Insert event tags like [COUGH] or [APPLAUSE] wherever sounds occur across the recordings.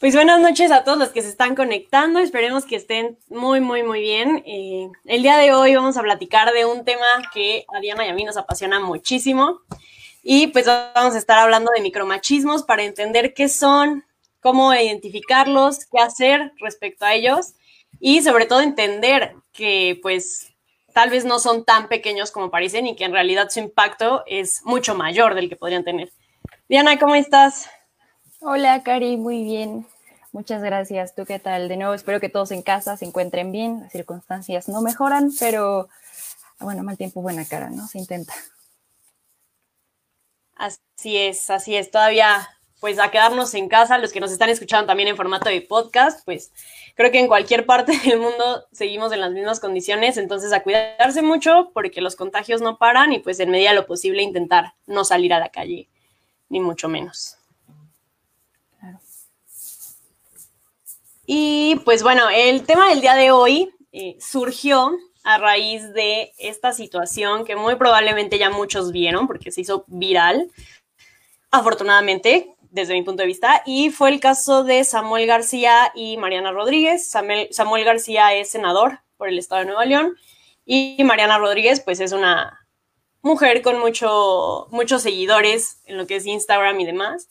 Pues buenas noches a todos los que se están conectando. Esperemos que estén muy, muy, muy bien. Eh, el día de hoy vamos a platicar de un tema que a Diana y a mí nos apasiona muchísimo. Y pues vamos a estar hablando de micromachismos para entender qué son, cómo identificarlos, qué hacer respecto a ellos y sobre todo entender que pues tal vez no son tan pequeños como parecen y que en realidad su impacto es mucho mayor del que podrían tener. Diana, ¿cómo estás? Hola, Cari, muy bien. Muchas gracias. ¿Tú qué tal? De nuevo, espero que todos en casa se encuentren bien. Las circunstancias no mejoran, pero bueno, mal tiempo, buena cara, ¿no? Se intenta. Así es, así es. Todavía, pues a quedarnos en casa, los que nos están escuchando también en formato de podcast, pues creo que en cualquier parte del mundo seguimos en las mismas condiciones, entonces a cuidarse mucho porque los contagios no paran y pues en medida de lo posible intentar no salir a la calle, ni mucho menos. Y pues bueno, el tema del día de hoy eh, surgió a raíz de esta situación que muy probablemente ya muchos vieron porque se hizo viral, afortunadamente, desde mi punto de vista, y fue el caso de Samuel García y Mariana Rodríguez. Samuel, Samuel García es senador por el estado de Nueva León y Mariana Rodríguez pues es una mujer con mucho, muchos seguidores en lo que es Instagram y demás.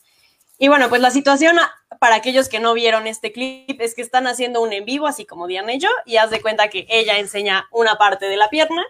Y bueno, pues la situación para aquellos que no vieron este clip es que están haciendo un en vivo, así como Diana y yo, y haz de cuenta que ella enseña una parte de la pierna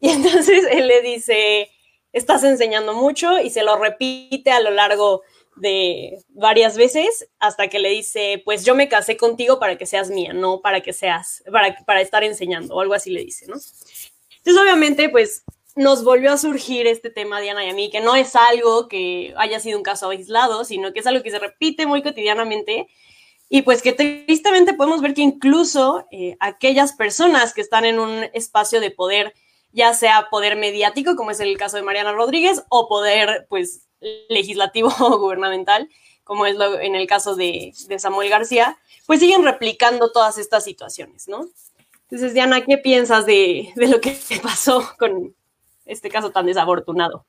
y [LAUGHS] entonces él le dice, estás enseñando mucho y se lo repite a lo largo de varias veces hasta que le dice, pues yo me casé contigo para que seas mía, no para que seas, para, para estar enseñando o algo así le dice, ¿no? Entonces obviamente pues nos volvió a surgir este tema, Diana y a mí, que no es algo que haya sido un caso aislado, sino que es algo que se repite muy cotidianamente y pues que tristemente podemos ver que incluso eh, aquellas personas que están en un espacio de poder, ya sea poder mediático, como es el caso de Mariana Rodríguez, o poder pues legislativo [LAUGHS] o gubernamental, como es lo, en el caso de, Samuel García, pues siguen replicando todas estas situaciones, ¿no? Entonces, Diana, ¿qué piensas de, de lo que [LAUGHS] pasó con, este caso tan desafortunado?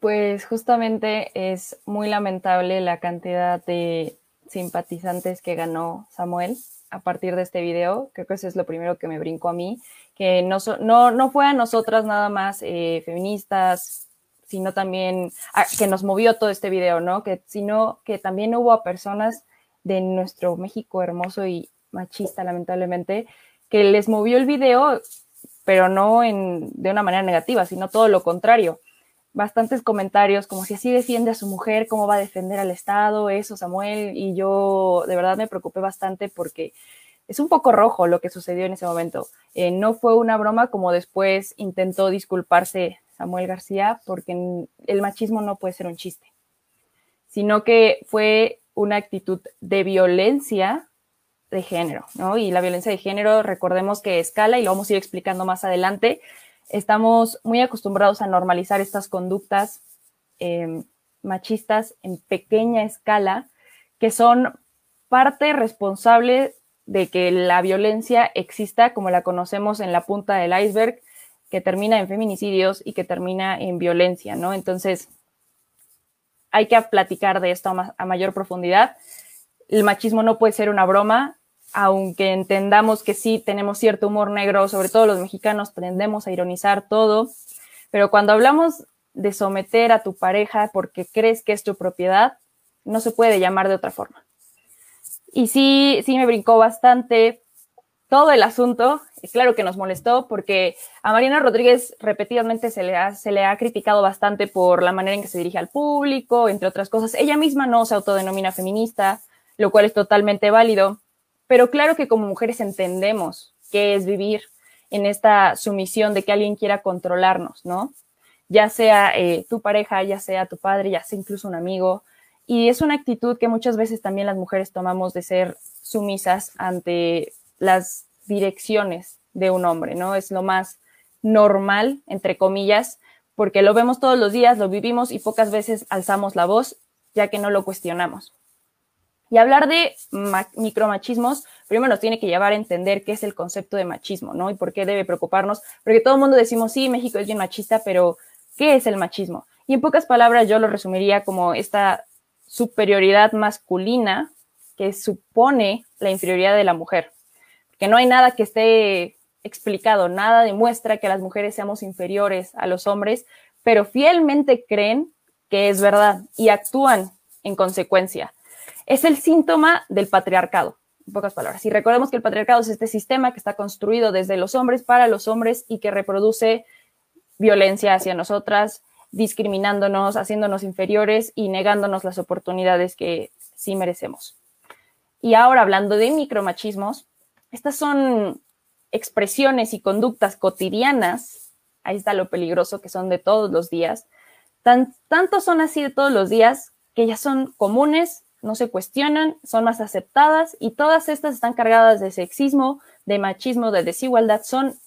Pues justamente es muy lamentable la cantidad de simpatizantes que ganó Samuel a partir de este video. Creo que eso es lo primero que me brincó a mí, que no, fue a nosotras nada más eh, feministas, sino también que nos movió todo este video, ¿no? Que, sino que también hubo a personas de nuestro México hermoso y machista, lamentablemente, que les movió el video pero no en, de una manera negativa, sino todo lo contrario. Bastantes comentarios como si así defiende a su mujer, cómo va a defender al Estado, eso, Samuel, y yo de verdad me preocupé bastante porque es un poco rojo lo que sucedió en ese momento. Eh, no fue una broma como después intentó disculparse Samuel García, porque el machismo no puede ser un chiste, sino que fue una actitud de violencia de género, ¿no? Y la violencia de género, recordemos que escala, y lo vamos a ir explicando más adelante, estamos muy acostumbrados a normalizar estas conductas em, machistas en pequeña escala, que son parte responsable de que la violencia exista como la conocemos en la punta del iceberg, que termina en feminicidios y que termina en violencia, ¿no? Entonces, hay que platicar de esto a, a mayor profundidad el machismo no puede ser una broma, aunque entendamos que sí tenemos cierto humor negro, sobre todo los mexicanos tendemos a ironizar todo, pero cuando hablamos de someter a tu pareja porque crees que es tu propiedad, no se puede llamar de otra forma. Y sí, sí me brincó bastante todo el asunto, y claro que nos molestó porque a Mariana Rodríguez repetidamente se le, ha, se le ha criticado bastante por la manera en que se dirige al público, entre otras cosas. Ella misma no se autodenomina feminista, lo cual es totalmente válido. Pero claro que como mujeres entendemos qué es vivir en esta sumisión de que alguien quiera controlarnos, ¿no? Ya sea eh, tu pareja, ya sea tu padre, ya sea incluso un amigo. Y es una actitud que muchas veces también las mujeres tomamos de ser sumisas ante las direcciones de un hombre, ¿no? Es lo más normal, entre comillas, porque lo vemos todos los días, lo vivimos y pocas veces alzamos la voz, ya que no lo cuestionamos. Y hablar de micromachismos, primero nos tiene que llevar a entender qué es el concepto de machismo, ¿no? Y por qué debe preocuparnos, porque todo el mundo decimos, sí, México es bien machista, pero ¿qué es el machismo? Y en pocas palabras yo lo resumiría como esta superioridad masculina que supone la inferioridad de la mujer. Que no hay nada que esté explicado, nada demuestra que las mujeres seamos inferiores a los hombres, pero fielmente creen que es verdad y actúan en consecuencia. Es el síntoma del patriarcado, en pocas palabras. Y recordemos que el patriarcado es este sistema que está construido desde los hombres para los hombres y que reproduce violencia hacia nosotras, discriminándonos, haciéndonos inferiores y negándonos las oportunidades que sí merecemos. Y ahora hablando de micromachismos, estas son expresiones y conductas cotidianas, ahí está lo peligroso que son de todos los días, tan, tanto son así de todos los días que ya son comunes, no se cuestionan, son más aceptadas y todas estas están cargadas de sexismo, de machismo, de desigualdad, son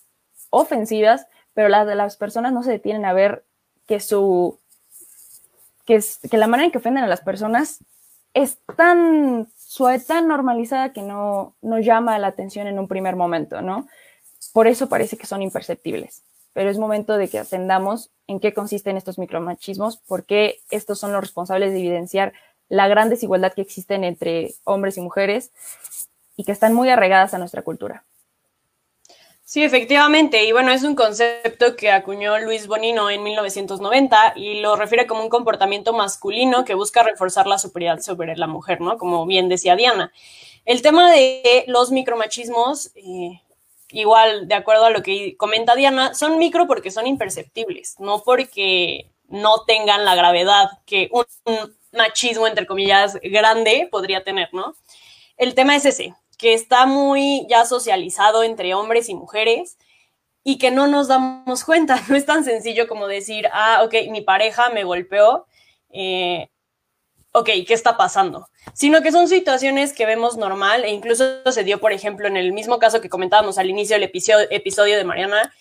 ofensivas, pero las de las personas no se detienen a ver que su que, es, que la manera en que ofenden a las personas es tan suave, tan normalizada que no, no llama la atención en un primer momento, ¿no? Por eso parece que son imperceptibles. Pero es momento de que atendamos en qué consisten estos micromachismos, por qué estos son los responsables de evidenciar la gran desigualdad que existen entre hombres y mujeres y que están muy arraigadas a nuestra cultura. Sí, efectivamente. Y bueno, es un concepto que acuñó Luis Bonino en 1990 y lo refiere como un comportamiento masculino que busca reforzar la superioridad sobre la mujer, ¿no? Como bien decía Diana. El tema de los micromachismos, eh, igual, de acuerdo a lo que comenta Diana, son micro porque son imperceptibles, no porque no tengan la gravedad que un machismo, entre comillas, grande podría tener, ¿no? El tema es ese, que está muy ya socializado entre hombres y mujeres y que no nos damos cuenta. [LAUGHS] No es tan sencillo como decir, ah, ok, mi pareja me golpeó, eh, ok, ¿qué está pasando? Sino que son situaciones que vemos normal e incluso se dio, por ejemplo, en el mismo caso que comentábamos al inicio del episodio, de Mariana,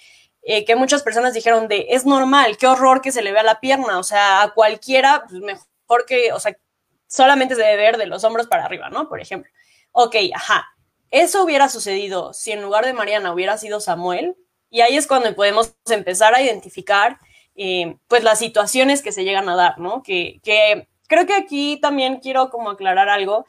eh, que muchas personas dijeron de, es normal, qué horror que se le vea la pierna, o sea, a cualquiera, pues mejor que, o sea, solamente se debe ver de los hombros para arriba, ¿no? Por ejemplo ok, ajá, eso hubiera sucedido si en lugar de Mariana hubiera sido Samuel, y ahí es cuando podemos empezar a identificar eh, pues las situaciones que se llegan a dar, ¿no? Que, que creo que aquí también quiero como aclarar algo.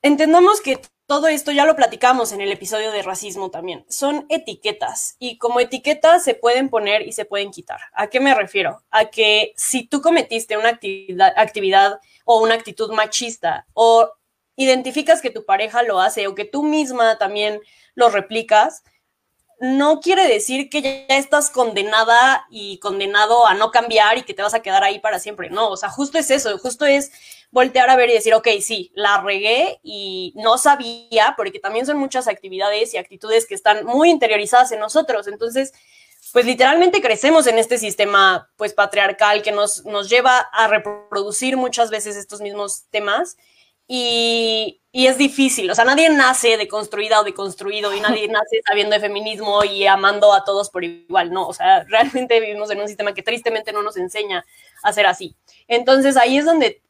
Entendamos que todo esto ya lo platicamos en el episodio de racismo también. Son etiquetas y como etiquetas se pueden poner y se pueden quitar. ¿A qué me refiero? A que si tú cometiste una actividad, o una actitud machista o identificas que tu pareja lo hace o que tú misma también lo replicas, no quiere decir que ya estás condenada y condenado a no cambiar y que te vas a quedar ahí para siempre. No, o sea, justo es eso, justo es voltear a ver y decir, ok, sí, la regué y no sabía, porque también son muchas actividades y actitudes que están muy interiorizadas en nosotros. Entonces, pues literalmente crecemos en este sistema pues patriarcal que nos, nos lleva a reproducir muchas veces estos mismos temas y, es difícil, o sea, nadie nace de construida o de construido y nadie [LAUGHS] nace sabiendo de feminismo y amando a todos por igual, no, o sea, realmente vivimos en un sistema que tristemente no nos enseña a ser así. Entonces ahí es donde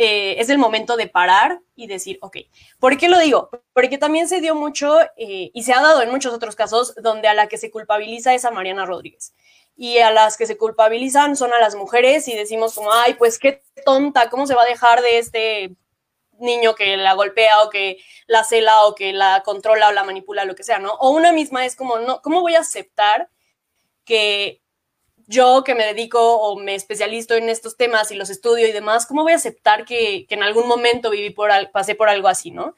eh, es el momento de parar y decir, ok, ¿por qué lo digo? Porque también se dio mucho eh, y se ha dado en muchos otros casos donde a la que se culpabiliza es a Mariana Rodríguez y a las que se culpabilizan son a las mujeres y decimos como, ay, pues qué tonta, ¿cómo se va a dejar de este niño que la golpea o que la cela o que la controla o la manipula, lo que sea, ¿no? O una misma es como, no, ¿cómo voy a aceptar que yo que me dedico o me especializo en estos temas y los estudio y demás, ¿cómo voy a aceptar que, en algún momento viví por, pasé por algo así, ¿no?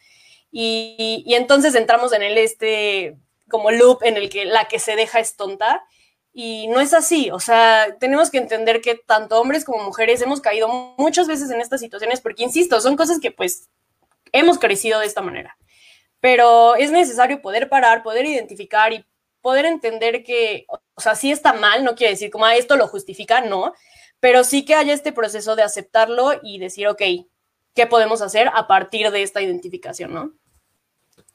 Y, entonces entramos en el este como loop en el que la que se deja es tonta y no es así, o sea, tenemos que entender que tanto hombres como mujeres hemos caído muchas veces en estas situaciones porque, insisto, son cosas que pues hemos crecido de esta manera. Pero es necesario poder parar, poder identificar y poder entender que, o sea, sí está mal, no quiere decir como ah, esto lo justifica, no, pero sí que haya este proceso de aceptarlo y decir, ok, ¿qué podemos hacer a partir de esta identificación, no?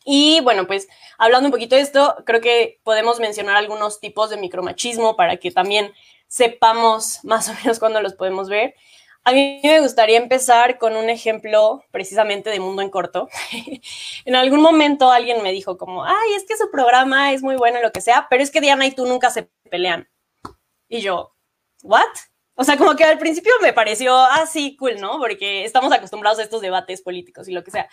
Y bueno, pues hablando un poquito de esto, creo que podemos mencionar algunos tipos de micromachismo para que también sepamos [LAUGHS] más o menos cuándo los podemos ver. A mí me gustaría empezar con un ejemplo precisamente de Mundo en Corto. [LAUGHS] en algún momento alguien me dijo como, ay, es que su programa es muy bueno, lo que sea, pero es que Diana y tú nunca se pelean. Y yo, ¿what? O sea, como que al principio me pareció así cool, ¿no? Porque estamos acostumbrados a estos debates políticos y lo que sea.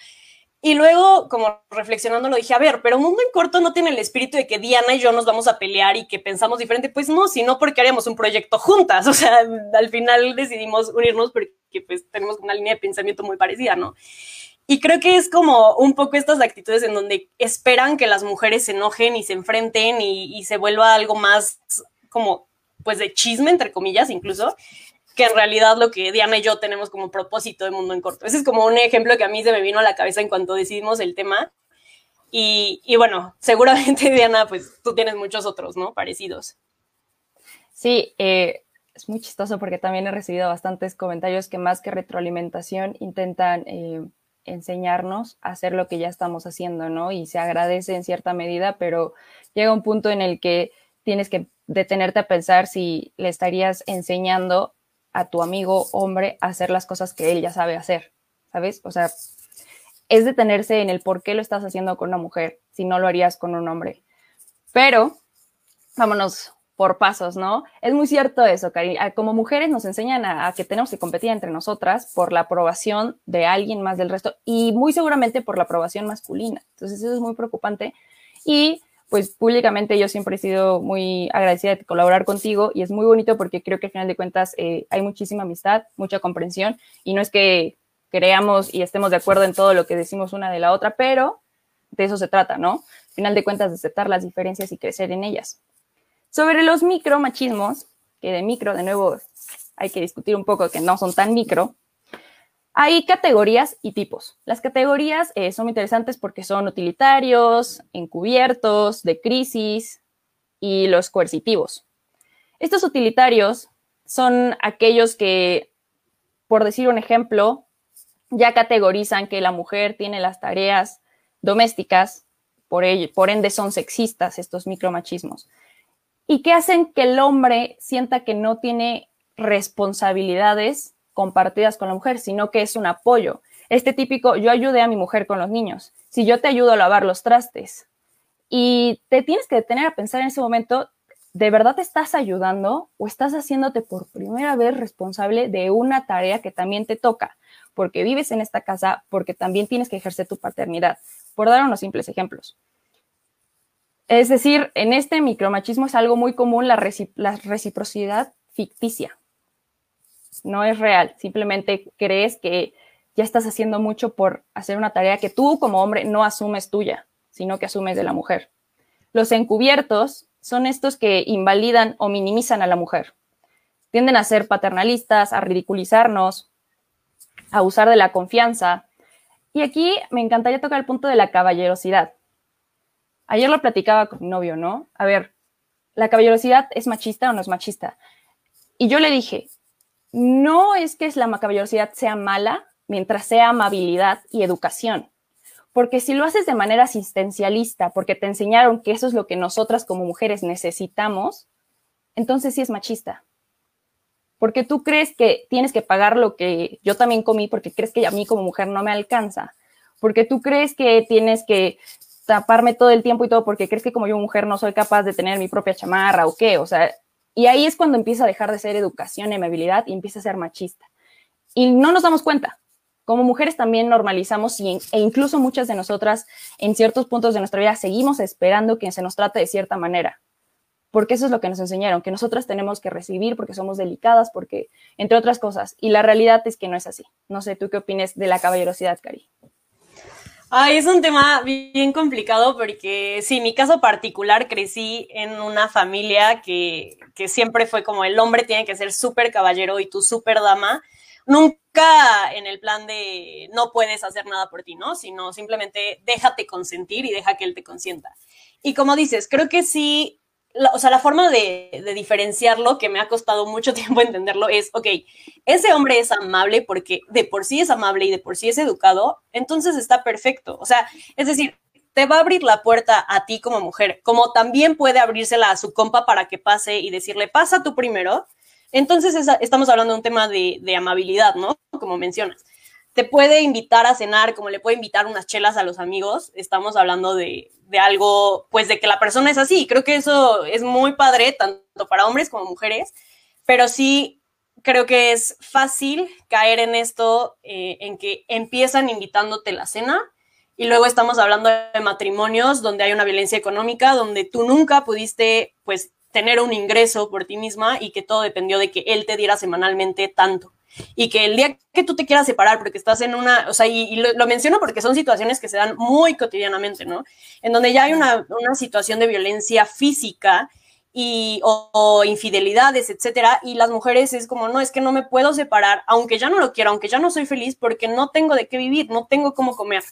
Y luego, como reflexionando, lo dije, a ver, pero Mundo en Corto no tiene el espíritu de que Diana y yo nos vamos a pelear y que pensamos diferente. Pues no, sino porque haríamos un proyecto juntas. [LAUGHS] O sea, al final decidimos unirnos porque pues tenemos una línea de pensamiento muy parecida, ¿no? Y creo que es como un poco estas actitudes en donde esperan que las mujeres se enojen y se enfrenten y, y se vuelva algo más como pues de chisme, entre comillas, incluso, que en realidad lo que Diana y yo tenemos como propósito de Mundo en Corto. Ese es como un ejemplo que a mí se me vino a la cabeza en cuanto decidimos el tema. Y, bueno, seguramente [LAUGHS] Diana, pues tú tienes muchos otros, ¿no? Parecidos. Sí, eh, es muy chistoso porque también he recibido bastantes comentarios que más que retroalimentación intentan eh, enseñarnos a hacer lo que ya estamos haciendo, ¿no? Y se agradece en cierta medida, pero llega un punto en el que tienes que detenerte a pensar si le estarías enseñando a tu amigo hombre hacer las cosas que él ya sabe hacer, ¿sabes? O sea, es detenerse en el por qué lo estás haciendo con una mujer si no lo harías con un hombre. Pero, vámonos por pasos, ¿no? Es muy cierto eso, Cari. Como mujeres nos enseñan a, a, que tenemos que competir entre nosotras por la aprobación de alguien más del resto y muy seguramente por la aprobación masculina. Entonces eso es muy preocupante. Y pues públicamente yo siempre he sido muy agradecida de colaborar contigo y es muy bonito porque creo que al final de cuentas eh, hay muchísima amistad, mucha comprensión y no es que creamos y estemos de acuerdo en todo lo que decimos una de la otra, pero de eso se trata, ¿no? Al final de cuentas de aceptar las diferencias y crecer en ellas. Sobre los micromachismos, que de micro, de nuevo, hay que discutir un poco que no son tan micro, hay categorías y tipos. Las categorías eh, son interesantes porque son utilitarios, encubiertos, de crisis y los coercitivos. Estos utilitarios son aquellos que, por decir un ejemplo, ya categorizan que la mujer tiene las tareas domésticas, por, por ende son sexistas estos micromachismos, y que hacen que el hombre sienta que no tiene responsabilidades compartidas con la mujer, sino que es un apoyo. Este típico, yo ayudé a mi mujer con los niños, si yo te ayudo a lavar los trastes y te tienes que detener a pensar en ese momento, ¿de verdad te estás ayudando o estás haciéndote por primera vez responsable de una tarea que también te toca? Porque vives en esta casa, porque también tienes que ejercer tu paternidad, por dar unos simples ejemplos. Es decir, en este micromachismo es algo muy común la, la reciprocidad ficticia no es real, simplemente crees que ya estás haciendo mucho por hacer una tarea que tú como hombre no asumes tuya, sino que asumes de la mujer. Los encubiertos son estos que invalidan o minimizan a la mujer. Tienden a ser paternalistas, a ridiculizarnos, a usar de la confianza. Y aquí me encantaría tocar el punto de la caballerosidad. Ayer lo platicaba con mi novio, ¿no? A ver, ¿la caballerosidad es machista o no es machista? Y yo le dije, no es que la caballerosidad sea mala mientras sea amabilidad y educación. Porque si lo haces de manera asistencialista, porque te enseñaron que eso es lo que nosotras como mujeres necesitamos, entonces sí es machista. Porque tú crees que tienes que pagar lo que yo también comí porque crees que a mí como mujer no me alcanza. Porque tú crees que tienes que taparme todo el tiempo y todo porque crees que como yo mujer no soy capaz de tener mi propia chamarra o qué. O sea, y ahí es cuando empieza a dejar de ser educación y amabilidad y empieza a ser machista. Y no nos damos cuenta. Como mujeres también normalizamos y, e incluso muchas de nosotras en ciertos puntos de nuestra vida seguimos esperando que se nos trate de cierta manera. Porque eso es lo que nos enseñaron, que nosotras tenemos que recibir porque somos delicadas, porque, entre otras cosas. Y la realidad es que no es así. No sé, ¿tú qué opinas de la caballerosidad, Cari? Ay, es un tema bien complicado porque sí, mi caso particular crecí en una familia que, que siempre fue como el hombre tiene que ser súper caballero y tú súper dama. Nunca en el plan de no puedes hacer nada por ti, ¿no? Sino simplemente déjate consentir y deja que él te consienta. Y como dices, creo que sí o sea, la forma de, de, diferenciarlo, que me ha costado mucho [LAUGHS] tiempo entenderlo, es, ok, ese hombre es amable porque de por sí es amable y de por sí es educado, entonces está perfecto. O sea, es decir, te va a abrir la puerta a ti como mujer, como también puede abrírsela a su compa para que pase y decirle, pasa tú primero. Entonces estamos hablando de un tema de, de amabilidad, ¿no? Como mencionas te puede invitar a cenar, como le puede invitar unas chelas a los amigos. Estamos hablando de, de, algo, pues de que la persona es así. Creo que eso es muy padre, tanto para hombres como mujeres, pero sí creo que es fácil caer en esto, eh, en que empiezan invitándote la cena y luego estamos hablando de matrimonios donde hay una violencia económica, donde tú nunca pudiste, pues, tener un ingreso por ti misma y que todo dependió de que él te diera semanalmente tanto y que el día que tú te quieras separar porque estás en una, o sea, y, lo, menciono porque son situaciones que se dan muy cotidianamente, ¿no? En donde ya hay una, una situación de violencia física y, o, infidelidades, etcétera, y las mujeres es como, no, es que no me puedo separar, aunque ya no lo quiero, aunque ya no soy feliz, porque no tengo de qué vivir, no tengo cómo comer.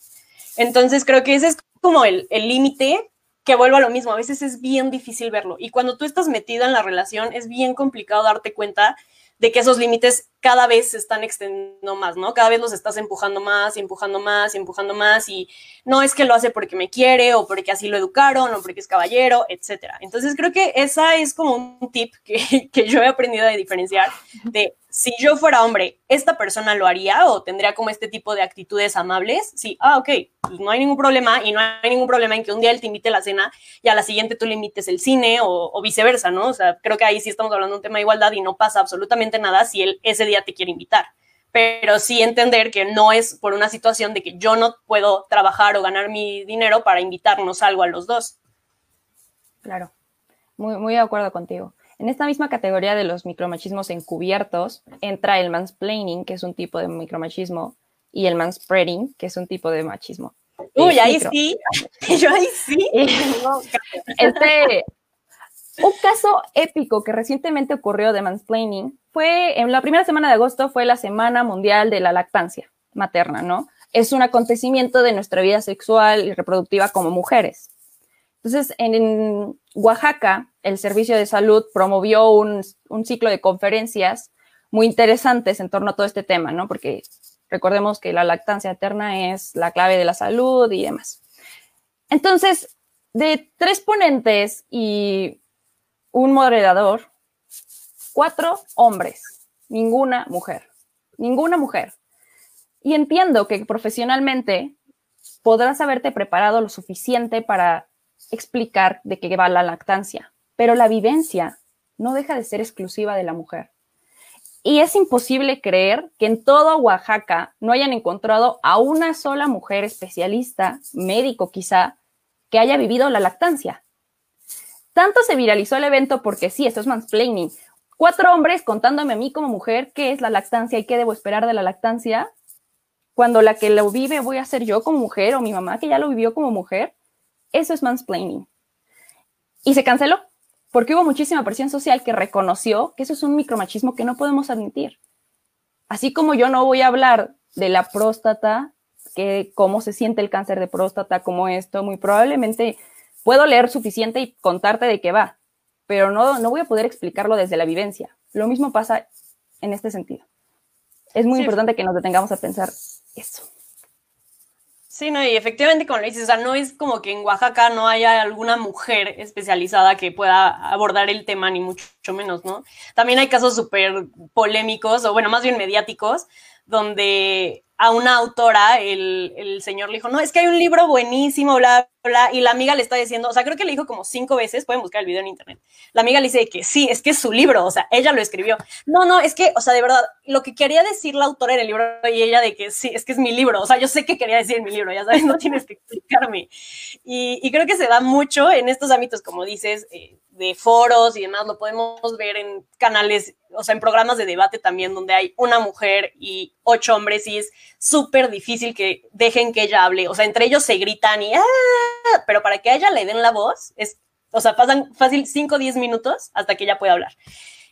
Entonces creo que ese es como el límite que vuelvo a lo mismo, a veces es bien difícil verlo, y cuando tú estás metido en la relación es bien complicado darte cuenta de que esos límites cada vez se están extendiendo más, ¿no? Cada vez los estás empujando más y empujando más y empujando más y no es que lo hace porque me quiere o porque así lo educaron o porque es caballero, etcétera. Entonces creo que esa es como un tip que, [LAUGHS] que yo he aprendido a diferenciar de si yo fuera hombre, ¿esta persona lo haría o tendría como este tipo de actitudes amables? Sí, ah, ok, pues no hay ningún problema y no hay ningún problema en que un día él te invite a la cena y a la siguiente tú le invites el cine o, viceversa, ¿no? O sea, creo que ahí sí estamos hablando de un tema de igualdad y no pasa absolutamente nada si él ese día te quiere invitar. Pero sí entender que no es por una situación de que yo no puedo trabajar o ganar mi dinero para invitarnos algo a los dos. Claro, muy, muy de acuerdo contigo. En esta misma categoría de los micromachismos encubiertos entra el mansplaining, que es un tipo de micromachismo, y el manspreading, que es un tipo de machismo. Uy, ahí sí, [LAUGHS] yo ahí sí. [LAUGHS] este, un caso épico que recientemente ocurrió de mansplaining fue en la primera semana de agosto, fue la Semana Mundial de la Lactancia Materna, ¿no? Es un acontecimiento de nuestra vida sexual y reproductiva como mujeres. Entonces, en, Oaxaca, el Servicio de Salud promovió un, ciclo de conferencias muy interesantes en torno a todo este tema, ¿no? Porque recordemos que la lactancia eterna es la clave de la salud y demás. Entonces, de tres ponentes y un moderador, cuatro hombres, ninguna mujer, ninguna mujer. Y entiendo que profesionalmente podrás haberte preparado lo suficiente para explicar de qué va la lactancia, pero la vivencia no deja de ser exclusiva de la mujer. Y es imposible creer que en todo Oaxaca no hayan encontrado a una sola mujer especialista, médico quizá, que haya vivido la lactancia. Tanto se viralizó el evento porque sí, esto es mansplaining. Cuatro hombres contándome a mí como mujer qué es la lactancia y qué debo esperar de la lactancia, cuando la que lo vive voy a ser yo como mujer o mi mamá que ya lo vivió como mujer. Eso es mansplaining. Y se canceló porque hubo muchísima presión social que reconoció que eso es un micromachismo que no podemos admitir. Así como yo no voy a hablar de la próstata, que cómo se siente el cáncer de próstata, como esto, muy probablemente puedo leer suficiente y contarte de qué va, pero no, no voy a poder explicarlo desde la vivencia. Lo mismo pasa en este sentido. Es muy importante que nos detengamos a pensar eso. Sí, no, y efectivamente, como lo dices, o sea, no es como que en Oaxaca no haya alguna mujer especializada que pueda abordar el tema, ni mucho menos, ¿no? También hay casos súper polémicos, o bueno, más bien mediáticos, donde a una autora el, el, señor le dijo, no, es que hay un libro buenísimo, bla, bla, y la amiga le está diciendo, o sea, creo que le dijo como cinco veces, pueden buscar el video en internet, la amiga le dice que sí, es que es su libro, o sea, ella lo escribió. No, no, es que, o sea, de verdad, lo que quería decir la autora en el libro y ella de que sí, es que es mi libro, o sea, yo sé que quería decir mi libro, ya sabes, no tienes que explicarme. Y, y creo que se da mucho en estos ámbitos, como dices, eh, de foros y demás, lo podemos ver en canales, o sea, en programas de debate también, donde hay una mujer y ocho hombres y es súper difícil que dejen que ella hable, o sea, entre ellos se gritan y, ¡ah! pero para que a ella le den la voz, es, o sea, pasan fácil 5 o 10 minutos hasta que ella pueda hablar.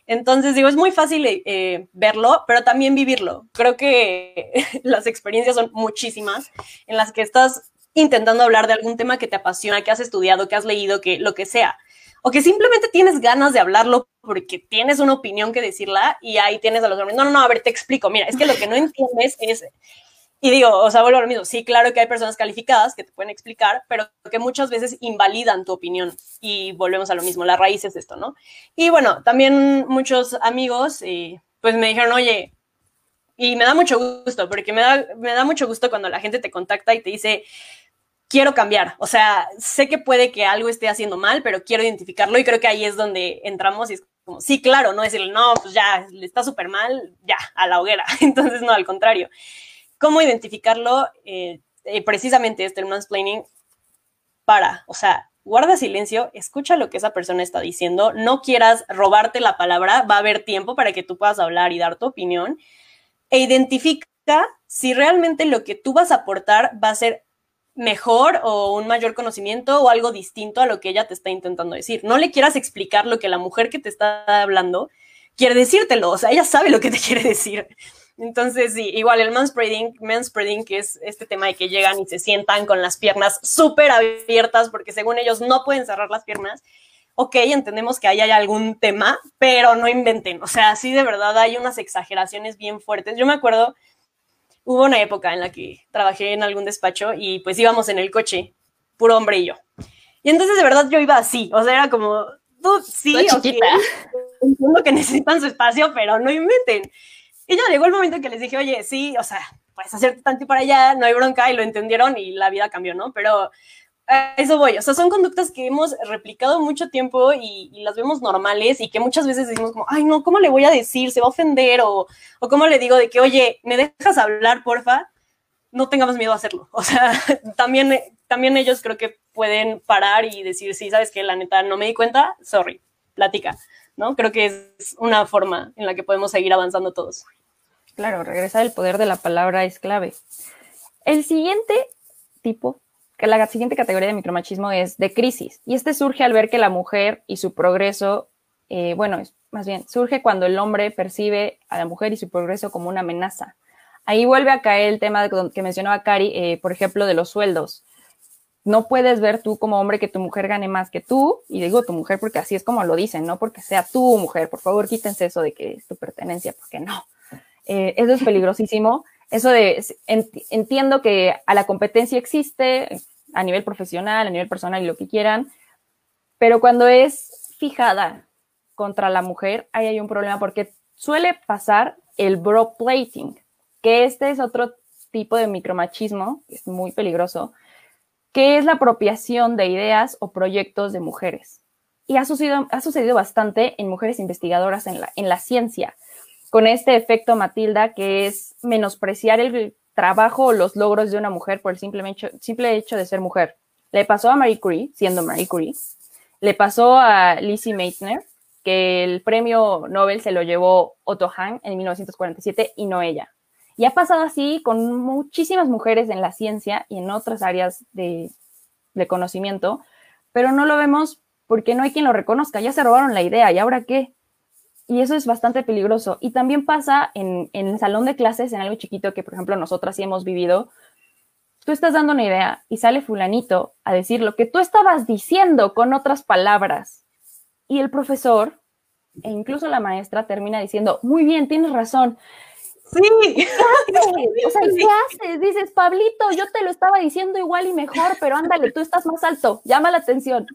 Entonces, digo, es muy fácil eh, verlo, pero también vivirlo. Creo que [LAUGHS] las experiencias son muchísimas en las que estás intentando hablar de algún tema que te apasiona, que has estudiado, que has leído, que lo que sea o que simplemente tienes ganas de hablarlo porque tienes una opinión que decirla y ahí tienes a los hombres, no, no, no, a ver, te explico, mira, es que lo que no entiendes es, Y digo, o sea, vuelvo a lo mismo. Sí, claro que hay personas calificadas que te pueden explicar, pero que muchas veces invalidan tu opinión. Y volvemos a lo mismo, la raíz es esto, ¿no? Y bueno, también muchos amigos, eh, pues me dijeron, oye, y me da mucho gusto, porque me da, me da mucho gusto cuando la gente te contacta y te dice, quiero cambiar. O sea, sé que puede que algo esté haciendo mal, pero quiero identificarlo y creo que ahí es donde entramos y es como, sí, claro, no decirle, no, pues ya, está súper mal, ya, a la hoguera. [LAUGHS] Entonces, no, al contrario cómo identificarlo, eh, eh, precisamente este, el mansplaining, para, o sea, guarda silencio, escucha lo que esa persona está diciendo, no quieras robarte la palabra, va a haber tiempo para que tú puedas hablar y dar tu opinión, e identifica si realmente lo que tú vas a aportar va a ser mejor o un mayor conocimiento o algo distinto a lo que ella te está intentando decir. No le quieras explicar lo que la mujer que te está hablando quiere decírtelo, o sea, ella sabe lo que te [LAUGHS] quiere decir. Entonces, sí, igual el manspreading, manspreading, que es este tema de que llegan y se sientan con las piernas súper abiertas porque según ellos no pueden cerrar las piernas. Ok, entendemos que ahí hay algún tema, pero no inventen. O sea, sí, de verdad hay unas exageraciones bien fuertes. Yo me acuerdo, hubo una época en la que trabajé en algún despacho y pues íbamos en el coche, puro hombre y yo. Y entonces de verdad yo iba así, o sea, era como, tú sí, chiquita. [LAUGHS] entiendo que necesitan su espacio, pero no inventen. Y ya llegó el momento en que les dije, oye, sí, o sea, puedes hacerte tanto para allá, no hay bronca, y lo entendieron y la vida cambió, ¿no? Pero a eso voy, o sea, son conductas que hemos replicado mucho tiempo y, las vemos normales y que muchas veces decimos como, ay, no, ¿cómo le voy a decir? ¿Se va a ofender? O, o ¿cómo le digo de que, oye, ¿me dejas hablar, porfa? No tengamos miedo a hacerlo. O sea, [LAUGHS] también, también ellos creo que pueden parar y decir, sí, sabes que la neta no me di cuenta, sorry, platica, ¿no? Creo que es una forma en la que podemos seguir avanzando todos. Claro, regresar el poder de la palabra es clave. El siguiente tipo, la siguiente categoría de micromachismo es de crisis. Y este surge al ver que la mujer y su progreso, eh, bueno, más bien, surge cuando el hombre percibe a la mujer y su progreso como una amenaza. Ahí vuelve a caer el tema que mencionaba Cari, eh, por ejemplo, de los sueldos. No puedes ver tú como hombre que tu mujer gane más que tú, y digo tu mujer porque así es como lo dicen, no porque sea tu mujer. Por favor, quítense eso de que es tu pertenencia, porque no eh, eso es peligrosísimo. Eso de, entiendo que a la competencia existe a nivel profesional, a nivel personal y lo que quieran, pero cuando es fijada contra la mujer, ahí hay un problema porque suele pasar el bro plating, que este es otro tipo de micromachismo, que es muy peligroso, que es la apropiación de ideas o proyectos de mujeres. Y ha sucedido, ha sucedido bastante en mujeres investigadoras en la, en la ciencia con este efecto Matilda, que es menospreciar el trabajo o los logros de una mujer por el simple hecho, de ser mujer. Le pasó a Marie Curie, siendo Marie Curie. Le pasó a Lizzie Meitner, que el premio Nobel se lo llevó Otto Hahn en 1947 y no ella. Y ha pasado así con muchísimas mujeres en la ciencia y en otras áreas de conocimiento, pero no lo vemos porque no hay quien lo reconozca. Ya se robaron la idea, ¿y ahora qué? Y eso es bastante peligroso. Y también pasa en, el salón de clases, en algo chiquito que, por ejemplo, nosotras sí hemos vivido. Tú estás dando una idea y sale fulanito a decir lo que tú estabas diciendo con otras palabras. Y el profesor, e incluso la maestra, termina diciendo, muy bien, tienes razón. Sí. O sea, ¿qué haces? Dices, Pablito, yo te lo estaba diciendo igual y mejor, pero ándale, tú estás más alto, llama la atención.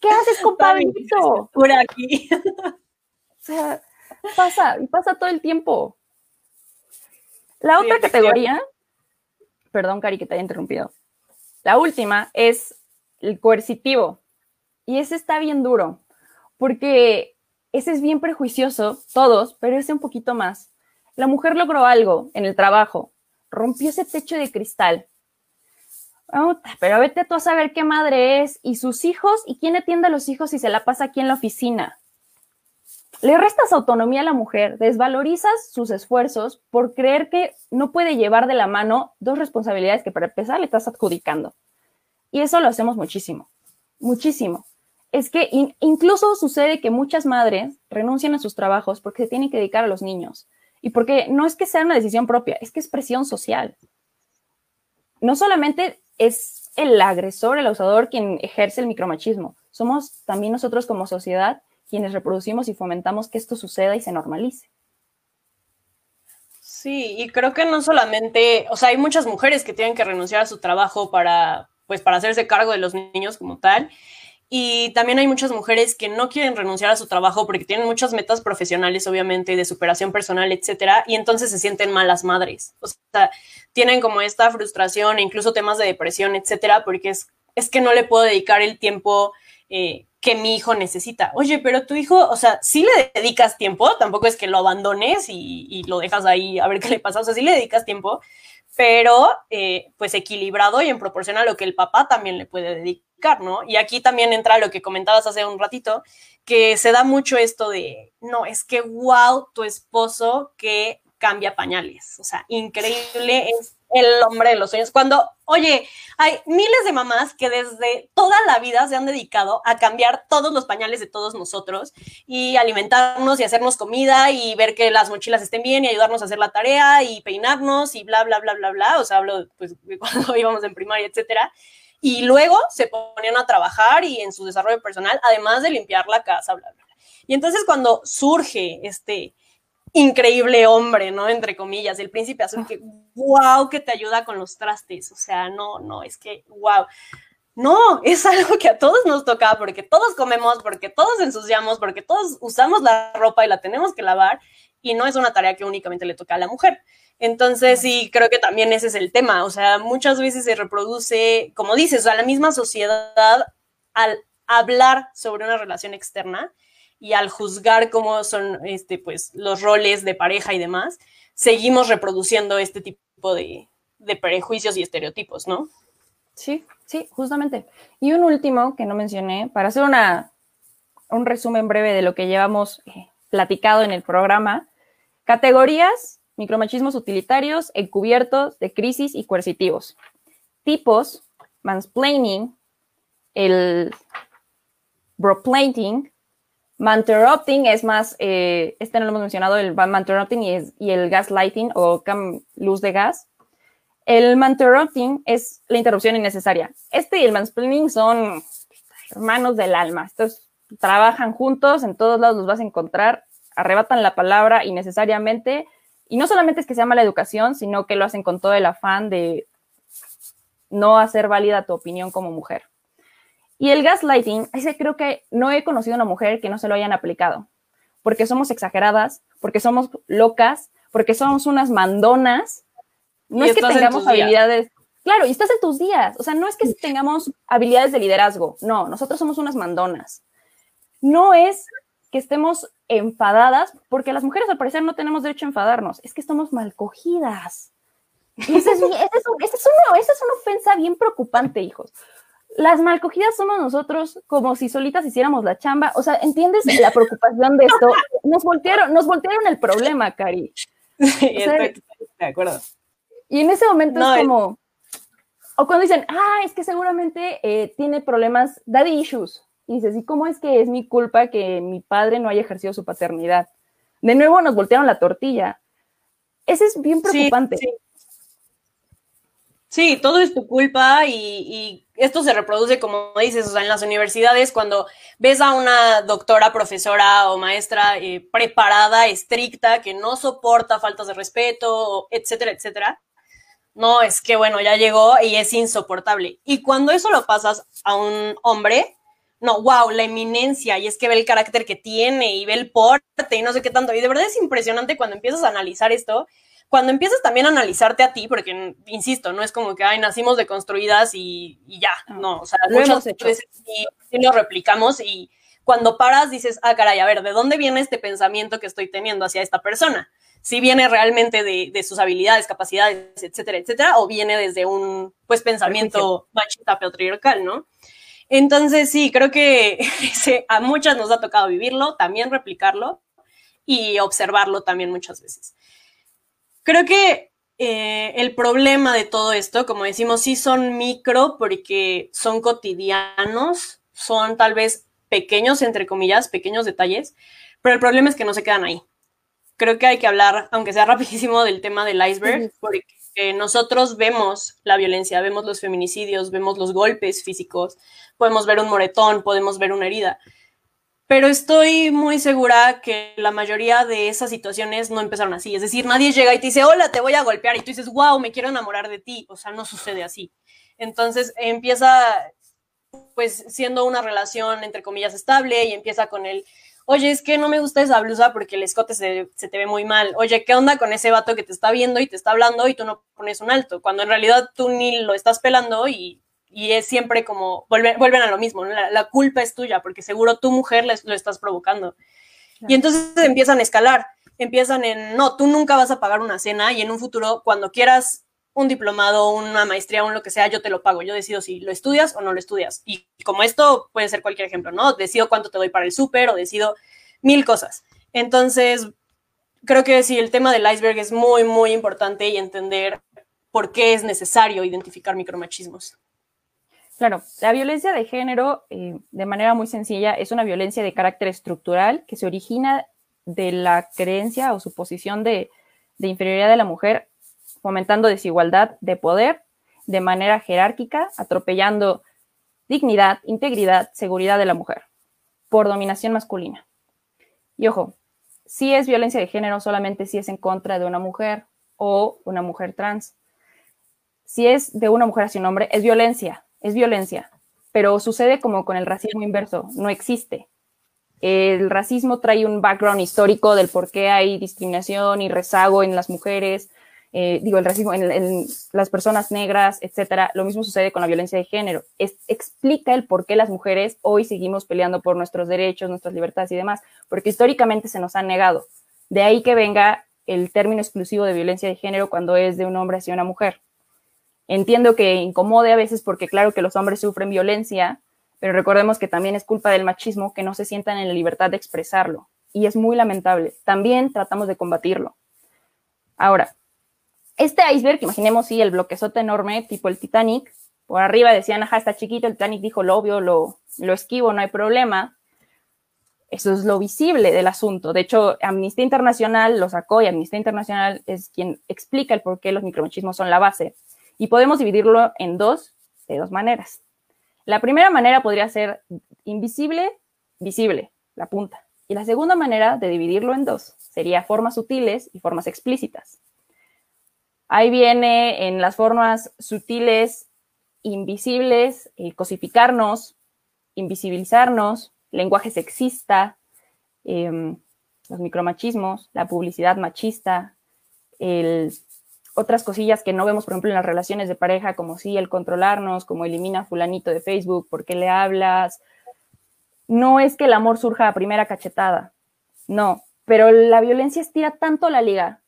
¿Qué haces con Pablito? Por aquí. O sea, pasa, y pasa todo el tiempo. La otra categoría, perdón, Cari, que te haya interrumpido. La última es el coercitivo. Y ese está bien duro, porque ese es bien prejuicioso, todos, pero ese un poquito más. La mujer logró algo en el trabajo, rompió ese techo de cristal. pero vete tú a saber qué madre es y sus hijos y quién atiende a los hijos y se la pasa aquí en la oficina. Le restas autonomía a la mujer, desvalorizas sus esfuerzos por creer que no puede llevar de la mano dos responsabilidades que para empezar le estás adjudicando. Y eso lo hacemos muchísimo, muchísimo. Es que incluso sucede que muchas madres renuncian a sus trabajos porque se tienen que dedicar a los niños. Y porque no es que sea una decisión propia, es que es presión social. No solamente es el agresor, el abusador quien ejerce el micromachismo, somos también nosotros como sociedad quienes reproducimos y fomentamos que esto suceda y se normalice. Sí, y creo que no solamente, o sea, hay muchas mujeres que tienen que renunciar a su trabajo para, pues, para hacerse cargo de los niños como tal. Y también hay muchas mujeres que no quieren renunciar a su trabajo porque tienen muchas metas profesionales, obviamente, de superación personal, etcétera, y entonces se sienten malas madres. O sea, tienen como esta frustración e incluso temas de depresión, etcétera, porque es, es que no le puedo dedicar el tiempo eh, que mi hijo necesita. Oye, pero tu hijo, o sea, si le dedicas tiempo, tampoco es que lo abandones y, lo dejas ahí a ver qué le pasa, o sea, sí le dedicas tiempo, pero eh, pues equilibrado y en proporción a lo que el papá también le puede dedicar, ¿no? Y aquí también entra lo que comentabas hace un ratito, que se da mucho esto de, no, es que wow, tu esposo que cambia pañales, o sea, increíble, es el hombre de los sueños. Cuando, oye, hay miles de mamás que desde toda la vida se han dedicado a cambiar todos los pañales de todos nosotros y alimentarnos y hacernos comida y ver que las mochilas estén bien y ayudarnos a hacer la tarea y peinarnos y bla, bla, bla, bla, bla. O sea, hablo pues cuando [LAUGHS] íbamos en primaria, etcétera. Y luego se ponían a trabajar y en su desarrollo personal, además de limpiar la casa, bla, bla. Y entonces cuando surge este, increíble hombre, ¿no? Entre comillas, el príncipe azul, que wow, que te ayuda con los trastes. O sea, no, no, es que wow. No, es algo que a todos nos toca porque todos comemos, porque todos ensuciamos, porque todos usamos la ropa y la tenemos que lavar y no es una tarea que únicamente le toca a la mujer. Entonces, sí, creo que también ese es el tema. O sea, muchas veces se reproduce, como dices, a la misma sociedad al hablar sobre una relación externa y al juzgar cómo son este, pues, los roles de pareja y demás, seguimos reproduciendo este tipo de, prejuicios y estereotipos, ¿no? Sí, sí, justamente. Y un último que no mencioné, para hacer una, un resumen breve de lo que llevamos eh, platicado en el programa, categorías, micromachismos utilitarios, encubiertos, de crisis y coercitivos. Tipos, mansplaining, el broplating, Manterrupting es más, eh, este no lo hemos mencionado, el manterrupting y, y el gaslighting o luz de gas. El manterrupting es la interrupción innecesaria. Este y el mansplaining son hermanos del alma. Estos trabajan juntos, en todos lados los vas a encontrar, arrebatan la palabra innecesariamente. Y no solamente es que se llama la educación, sino que lo hacen con todo el afán de no hacer válida tu opinión como mujer. Y el gaslighting, ese creo que no he conocido una mujer que no se lo hayan aplicado, porque somos exageradas, porque somos locas, porque somos unas mandonas. No es que tengamos habilidades. Claro, y estás en tus días. O sea, no es que tengamos habilidades de liderazgo. No, nosotros somos unas mandonas. No es que estemos enfadadas, porque las mujeres al parecer no tenemos derecho a enfadarnos. Es que estamos mal cogidas. Y esa es, es, es, una, esa es una ofensa bien preocupante, hijos las malcogidas somos nosotros como si solitas hiciéramos la chamba. O sea, ¿entiendes la preocupación de esto? [LAUGHS] Nos voltearon, nos voltearon el problema, Cari. Sí, estoy, de acuerdo. Y en ese momento es como, o cuando dicen, ah, es que seguramente eh, tiene problemas, daddy issues. Y dices, ¿y cómo es que es mi culpa que mi padre no haya ejercido su paternidad? De nuevo nos voltearon la tortilla. Ese es bien preocupante. sí. Sí, todo es tu culpa y, esto se reproduce, como dices, o sea, en las universidades, cuando ves a una doctora, profesora o maestra eh, preparada, estricta, que no soporta faltas de respeto, etcétera, etcétera, no, es que bueno, ya llegó y es insoportable. Y cuando eso lo pasas a un hombre, no, wow, la eminencia, y es que ve el carácter que tiene y ve el porte y no sé qué tanto. Y de verdad es impresionante cuando empiezas a analizar esto cuando empiezas también a analizarte a ti, porque, insisto, no es como que, ay, nacimos deconstruidas y, y ya, no, o sea, muchas veces sí, lo replicamos y cuando paras dices, ah, caray, a ver, ¿de dónde viene este pensamiento que estoy teniendo hacia esta persona? Si viene realmente de, sus habilidades, capacidades, etcétera, etcétera, o viene desde un, pues, pensamiento machista patriarcal, ¿no? Entonces, sí, creo que [LAUGHS] a muchas nos ha tocado vivirlo, también replicarlo y observarlo también muchas veces. Creo que eh, el problema de todo esto, como decimos, sí son micro porque son cotidianos, son tal vez pequeños, entre comillas, pequeños detalles, pero el problema es que no se quedan ahí. Creo que hay que hablar, aunque sea [LAUGHS] rapidísimo, del tema del iceberg, porque nosotros vemos la violencia, vemos los feminicidios, vemos los golpes físicos, podemos ver un moretón, podemos ver una herida, pero estoy muy segura que la mayoría de esas situaciones no empezaron así. Es decir, nadie llega y te dice, hola, te voy a golpear, y tú dices, wow, me quiero enamorar de ti. O sea, no sucede así. Entonces empieza pues siendo una relación entre comillas estable y empieza con el, oye, es que no me gusta esa blusa porque el escote se, te ve muy mal. Oye, ¿qué onda con ese vato que te está viendo y te está hablando y tú no pones un alto? Cuando en realidad tú ni lo estás pelando y, y es siempre como, vuelven, vuelven a lo mismo, ¿no? la, la, culpa es tuya porque seguro tu mujer les, lo estás provocando. Y entonces empiezan a escalar, empiezan en, no, tú nunca vas a pagar una cena y en un futuro, cuando quieras un diplomado, una maestría, un lo que sea, yo te lo pago. Yo decido si lo estudias o no lo estudias. Y como esto puede ser cualquier ejemplo, ¿no? Decido cuánto te doy para el súper o decido mil cosas. Entonces, creo que sí, el tema del iceberg es muy, muy importante y entender por qué es necesario identificar micromachismos. Claro, la violencia de género, eh, de manera muy sencilla, es una violencia de carácter estructural que se origina de la creencia o suposición de, de inferioridad de la mujer fomentando desigualdad de poder de manera jerárquica, atropellando dignidad, integridad, seguridad de la mujer por dominación masculina. Y ojo, si es violencia de género solamente si es en contra de una mujer o una mujer trans. Si es de una mujer hacia un hombre, es violencia, es violencia, pero sucede como con el racismo inverso, no existe. El racismo trae un background histórico del por qué hay discriminación y rezago en las mujeres, eh, digo, el racismo en, las personas negras, etcétera. Lo mismo sucede con la violencia de género. Explica el por qué las mujeres hoy seguimos peleando por nuestros derechos, nuestras libertades y demás, porque históricamente se nos han negado. De ahí que venga el término exclusivo de violencia de género cuando es de un hombre hacia una mujer. Entiendo que incomode a veces porque claro que los hombres sufren violencia, pero recordemos que también es culpa del machismo que no se sientan en la libertad de expresarlo. Y es muy lamentable. También tratamos de combatirlo. Ahora, este iceberg, imaginemos, sí, el bloquezote enorme, tipo el Titanic, por arriba decían, ajá, está chiquito, el Titanic dijo, lo obvio, lo, lo esquivo, no hay problema. Eso es lo visible del asunto. De hecho, Amnistía Internacional lo sacó y Amnistía Internacional es quien explica el por qué los micromachismos son la base. Y podemos dividirlo en dos, de dos maneras. La primera manera podría ser invisible, visible, la punta. Y la segunda manera de dividirlo en dos sería formas sutiles y formas explícitas. Ahí viene en las formas sutiles, invisibles, eh, cosificarnos, invisibilizarnos, lenguaje sexista, eh, los micromachismos, la publicidad machista, el, otras cosillas que no vemos, por ejemplo, en las relaciones de pareja, como sí, el controlarnos, como elimina fulanito de Facebook, ¿por qué le hablas? No es que el amor surja a primera cachetada, no, pero la violencia estira tanto la liga,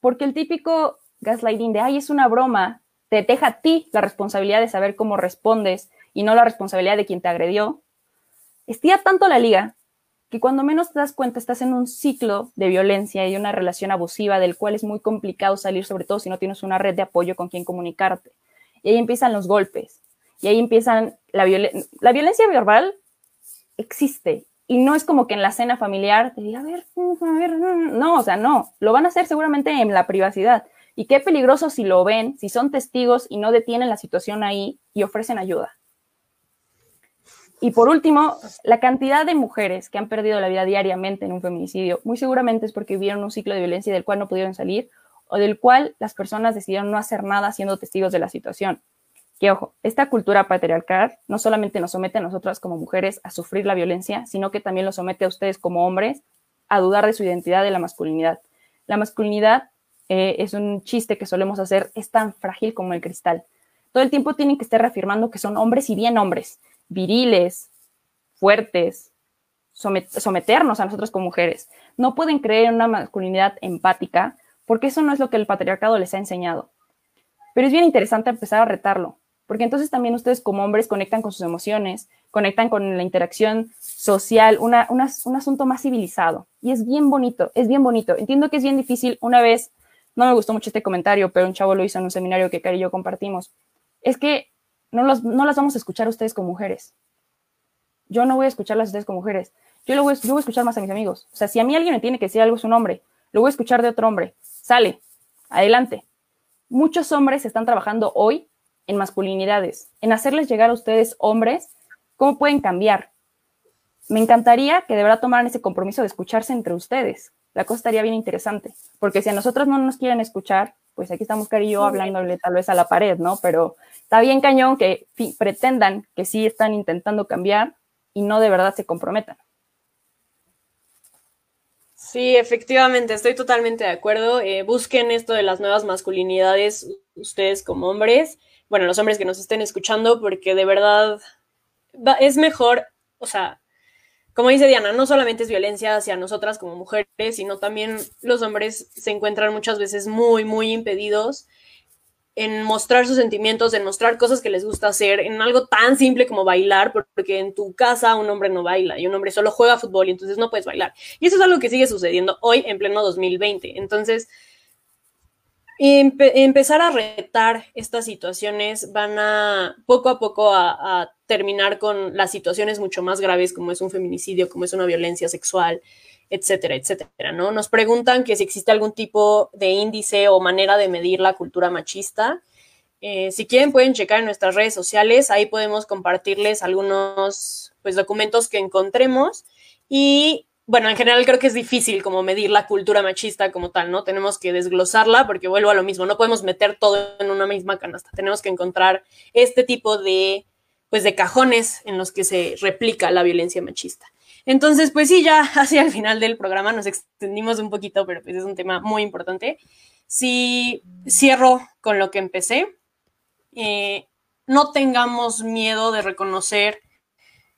porque el típico gaslighting de, ay, es una broma, te deja a ti la responsabilidad de saber cómo respondes y no la responsabilidad de quien te agredió, estira tanto la liga que cuando menos te das cuenta estás en un ciclo de violencia y una relación abusiva del cual es muy complicado salir, sobre todo si no tienes una red de apoyo con quien comunicarte. Y ahí empiezan los golpes, y ahí empiezan la violencia. La violencia verbal existe y no es como que en la cena familiar te diga, a ver, a ver, no, o sea, no, lo van a hacer seguramente en la privacidad. Y qué peligroso si lo ven, si son testigos y no detienen la situación ahí y ofrecen ayuda. Y por último, la cantidad de mujeres que han perdido la vida diariamente en un feminicidio, muy seguramente es porque vivieron un ciclo de violencia del cual no pudieron salir o del cual las personas decidieron no hacer nada siendo testigos de la situación. Que ojo, esta cultura patriarcal no solamente nos somete a nosotras como mujeres a sufrir la violencia, sino que también lo somete a ustedes como hombres a dudar de su identidad de la masculinidad. La masculinidad eh, es un chiste que solemos hacer, es tan frágil como el cristal. Todo el tiempo tienen que estar reafirmando que son hombres y bien hombres, viriles, fuertes, someternos a nosotros como mujeres. No pueden creer en una masculinidad empática porque eso no es lo que el patriarcado les ha enseñado. Pero es bien interesante empezar a retarlo, porque entonces también ustedes como hombres conectan con sus emociones, conectan con la interacción social, un asunto más civilizado. Y es bien bonito, es bien bonito. Entiendo que es bien difícil. Una vez no me gustó mucho este comentario, pero un chavo lo hizo en un seminario que Cari y yo compartimos, es que no, los, no las vamos a escuchar a ustedes como mujeres. Yo no voy a escucharlas a ustedes como mujeres. Yo, lo voy, yo voy a escuchar más a mis amigos. O sea, si a mí alguien me tiene que decir algo es un hombre, lo voy a escuchar de otro hombre. Sale, adelante. Muchos hombres están trabajando hoy en masculinidades, en hacerles llegar a ustedes hombres cómo pueden cambiar. me encantaría que de verdad tomaran ese compromiso de escucharse entre ustedes. La cosa estaría bien interesante, porque si a nosotros no nos quieren escuchar, pues aquí estamos Cari y yo hablándole tal vez a la pared, ¿no? Pero está bien cañón que pretendan que sí están intentando cambiar y no de verdad se comprometan. Sí, efectivamente, estoy totalmente de acuerdo. Eh, busquen esto de las nuevas masculinidades ustedes como hombres, bueno, los hombres que nos estén escuchando, porque de verdad es mejor, o sea, como dice Diana, no solamente es violencia hacia nosotras como mujeres, sino también los hombres se encuentran muchas veces muy, muy impedidos en mostrar sus sentimientos, en mostrar cosas que les gusta hacer, en algo tan simple como bailar, porque en tu casa un hombre no baila y un hombre solo juega fútbol y entonces no puedes bailar. Y eso es algo que sigue sucediendo hoy en pleno 2020. Entonces, empezar a retar estas situaciones van a poco a poco a, terminar con las situaciones mucho más graves como es un feminicidio, como es una violencia sexual, etcétera, etcétera, ¿no? Nos preguntan que si existe algún tipo de índice o manera de medir la cultura machista. Eh, si quieren pueden checar en nuestras redes sociales, ahí podemos compartirles algunos pues, documentos que encontremos y bueno, en general creo que es difícil como medir la cultura machista como tal, ¿no? Tenemos que desglosarla porque vuelvo a lo mismo, no podemos meter todo en una misma canasta, tenemos que encontrar este tipo de, pues, de cajones en los que se replica la violencia machista. Entonces, pues sí, ya [LAUGHS] hacia el final del programa nos extendimos un poquito, pero pues es un tema muy importante. Si cierro con lo que empecé, eh, no tengamos miedo de reconocer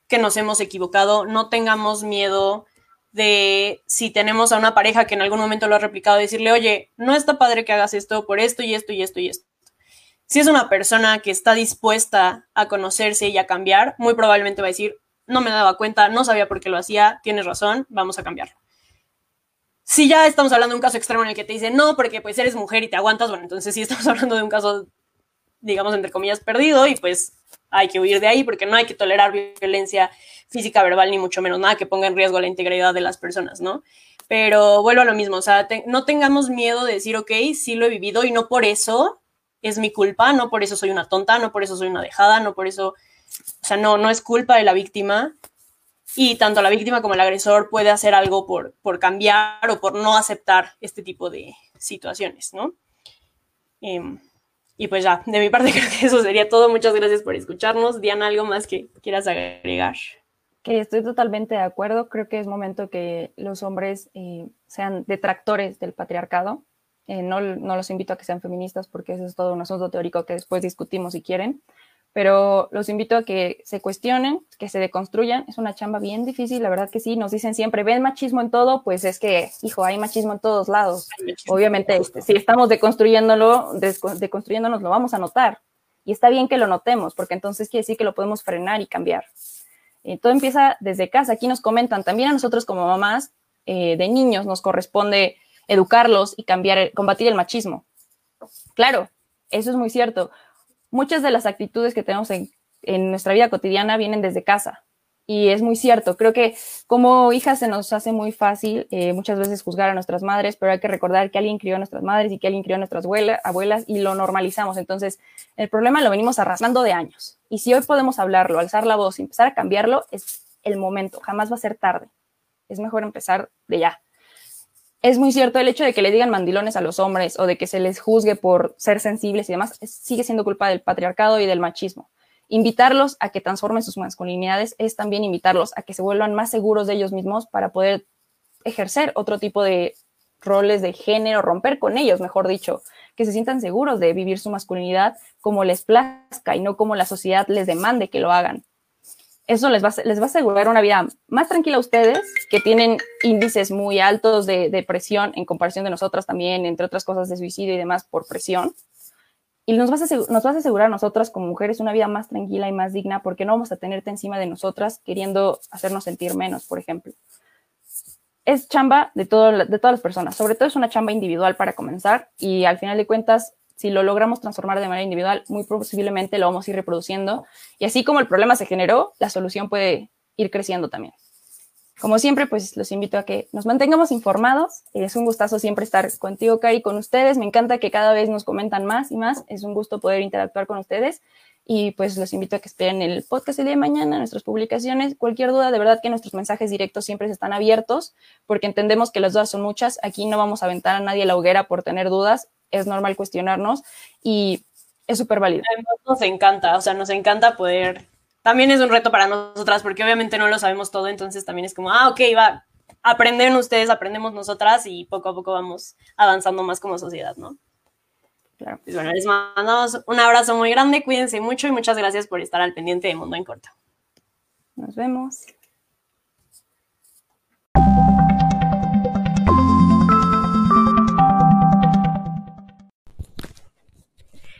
que nos hemos equivocado, no tengamos miedo de si tenemos a una pareja que en algún momento lo ha replicado, decirle, oye, no está padre que hagas esto por esto y esto y esto y esto. Si es una persona que está dispuesta a conocerse y a cambiar, muy probablemente va a decir, no me daba cuenta, no sabía por qué lo hacía, tienes razón, vamos a cambiarlo. Si ya estamos hablando de un caso extremo en el que te dicen, no, porque pues eres mujer y te aguantas, bueno, entonces sí estamos [LAUGHS] hablando de un caso, digamos, entre comillas, perdido y pues hay que huir de ahí porque no hay que tolerar violencia física, verbal, ni mucho menos nada que ponga en riesgo la integridad de las personas, ¿no? Pero vuelvo a lo mismo, o sea, no tengamos miedo de decir, ok, sí lo he vivido y no por eso es mi culpa, no por eso soy una tonta, no por eso soy una dejada, no por eso, o sea, no, no es culpa de la víctima. Y tanto la víctima como el agresor puede hacer algo por, por cambiar o por no aceptar este tipo de situaciones, ¿no? Em, y pues ya, de mi parte [LAUGHS] creo que eso sería todo. Muchas gracias por escucharnos. Diana, ¿algo más que quieras agregar? Que estoy totalmente de acuerdo. Creo que es momento que los hombres eh, sean detractores del patriarcado. Eh, no, no, los invito a que sean feministas porque eso es todo un asunto teórico que después discutimos si quieren pero los invito a que se cuestionen, que se deconstruyan. Es una chamba bien difícil, la verdad que sí. Nos dicen siempre, ven machismo en todo, pues es que, hijo, hay machismo en todos lados. Obviamente, este, si estamos deconstruyéndolo, deconstruyéndonos, lo vamos a notar. Y está bien que lo notemos, porque entonces quiere decir que lo podemos frenar y cambiar. Eh, todo empieza desde casa. Aquí nos comentan, también a nosotros como mamás eh, de niños nos corresponde educarlos y cambiar, combatir el machismo. Claro, eso es muy cierto muchas de las actitudes que tenemos en, nuestra vida cotidiana vienen desde casa. Y es muy cierto, creo que como hijas se nos hace muy fácil eh, muchas veces juzgar a nuestras madres, pero hay que recordar que alguien crió a nuestras madres y que alguien crió a nuestras abuelas y lo normalizamos. Entonces, el problema lo venimos arrastrando de años. Y si hoy podemos hablarlo, alzar la voz y empezar a cambiarlo, es el momento, jamás va a ser tarde. Es mejor empezar de ya es muy cierto el hecho de que le digan mandilones a los hombres o de que se les juzgue por ser sensibles y demás, sigue siendo culpa del patriarcado y del machismo. Invitarlos a que transformen sus masculinidades es también invitarlos a que se vuelvan más seguros de ellos mismos para poder ejercer otro tipo de roles de género, romper con ellos, mejor dicho, que se sientan seguros de vivir su masculinidad como les plazca y no como la sociedad les demande que lo hagan eso les va, les va a asegurar una vida más tranquila a ustedes, que tienen índices muy altos de depresión en comparación de nosotras también, entre otras cosas de suicidio y demás por presión. Y nos vas, a, nos vas a asegurar a nosotras como mujeres una vida más tranquila y más digna porque no vamos a tenerte encima de nosotras queriendo hacernos sentir menos, por ejemplo. Es chamba de, todo, de todas las personas, sobre todo es una chamba individual para comenzar y al final de cuentas si lo logramos transformar de manera individual, muy posiblemente lo vamos a ir reproduciendo. Y así como el problema se generó, la solución puede ir creciendo también. Como siempre, pues los invito a que nos mantengamos informados. Es un gustazo siempre estar contigo, Cari, con ustedes. Me encanta que cada vez nos comentan más y más. Es un gusto poder interactuar con ustedes. Y pues los invito a que esperen el podcast el día de mañana, nuestras publicaciones. Cualquier duda, de verdad que nuestros mensajes directos siempre están abiertos porque entendemos que las dudas son muchas. Aquí no vamos a aventar a nadie a la hoguera por tener dudas. Es normal cuestionarnos y es súper válido. Nos encanta, o sea, nos encanta poder. También es un reto para nosotras porque obviamente no lo sabemos todo, entonces también es como, ah, ok, va, aprenden ustedes, aprendemos nosotras y poco a poco vamos avanzando más como sociedad, ¿no? Claro. Pues bueno, les mandamos un abrazo muy grande, cuídense mucho y muchas gracias por estar al pendiente de Mundo en Corto. Nos vemos.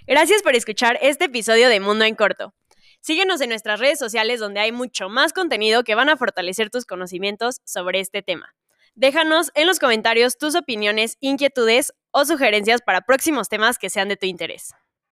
Gracias por escuchar este episodio de Mundo en Corto. Síguenos en nuestras redes sociales donde hay mucho más contenido que van a fortalecer tus conocimientos sobre este tema. Déjanos en los comentarios tus opiniones, inquietudes o sugerencias para próximos temas que sean de tu interés.